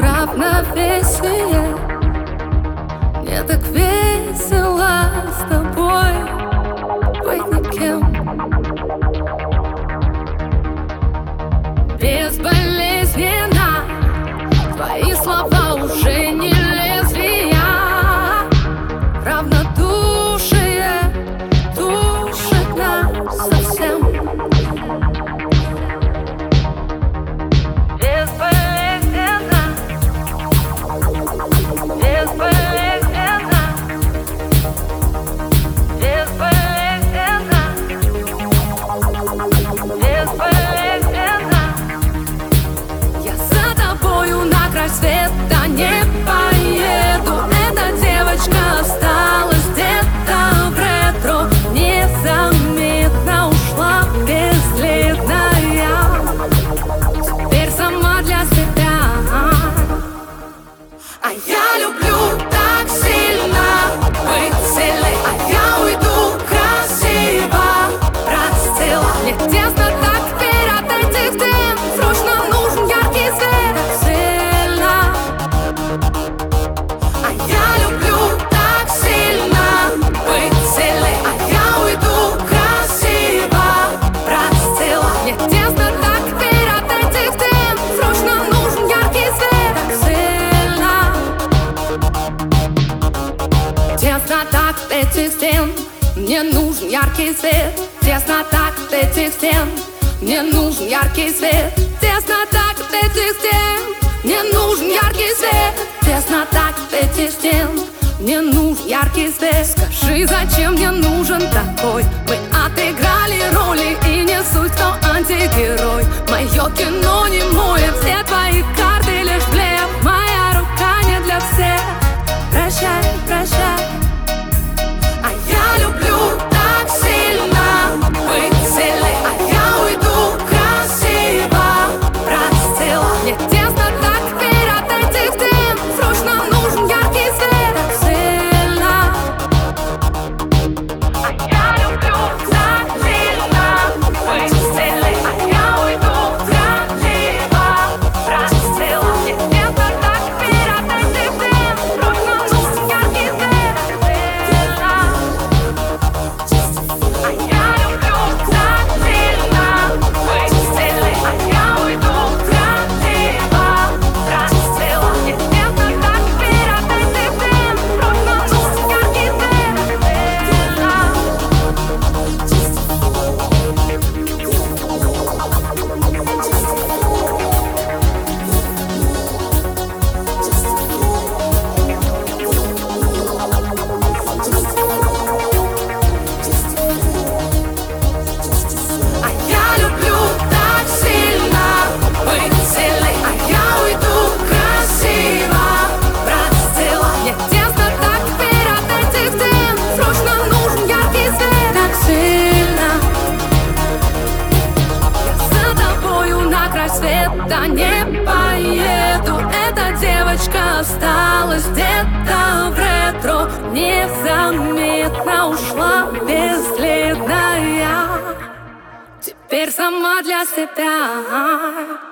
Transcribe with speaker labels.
Speaker 1: равновесие Мне так весело с тобой. Быть никем этих стен Мне нужен яркий свет. Тесно от этих стен Мне нужен яркий свет. Тесно от этих стен Мне нужен яркий свет. Тесно от этих стен Мне нужен яркий свет. Скажи, зачем мне нужен такой? Мы отыграли роли И не суть, кто антигерой. Мое кино осталась где-то в ретро. Незаметно ушла бесследная. Теперь сама для себя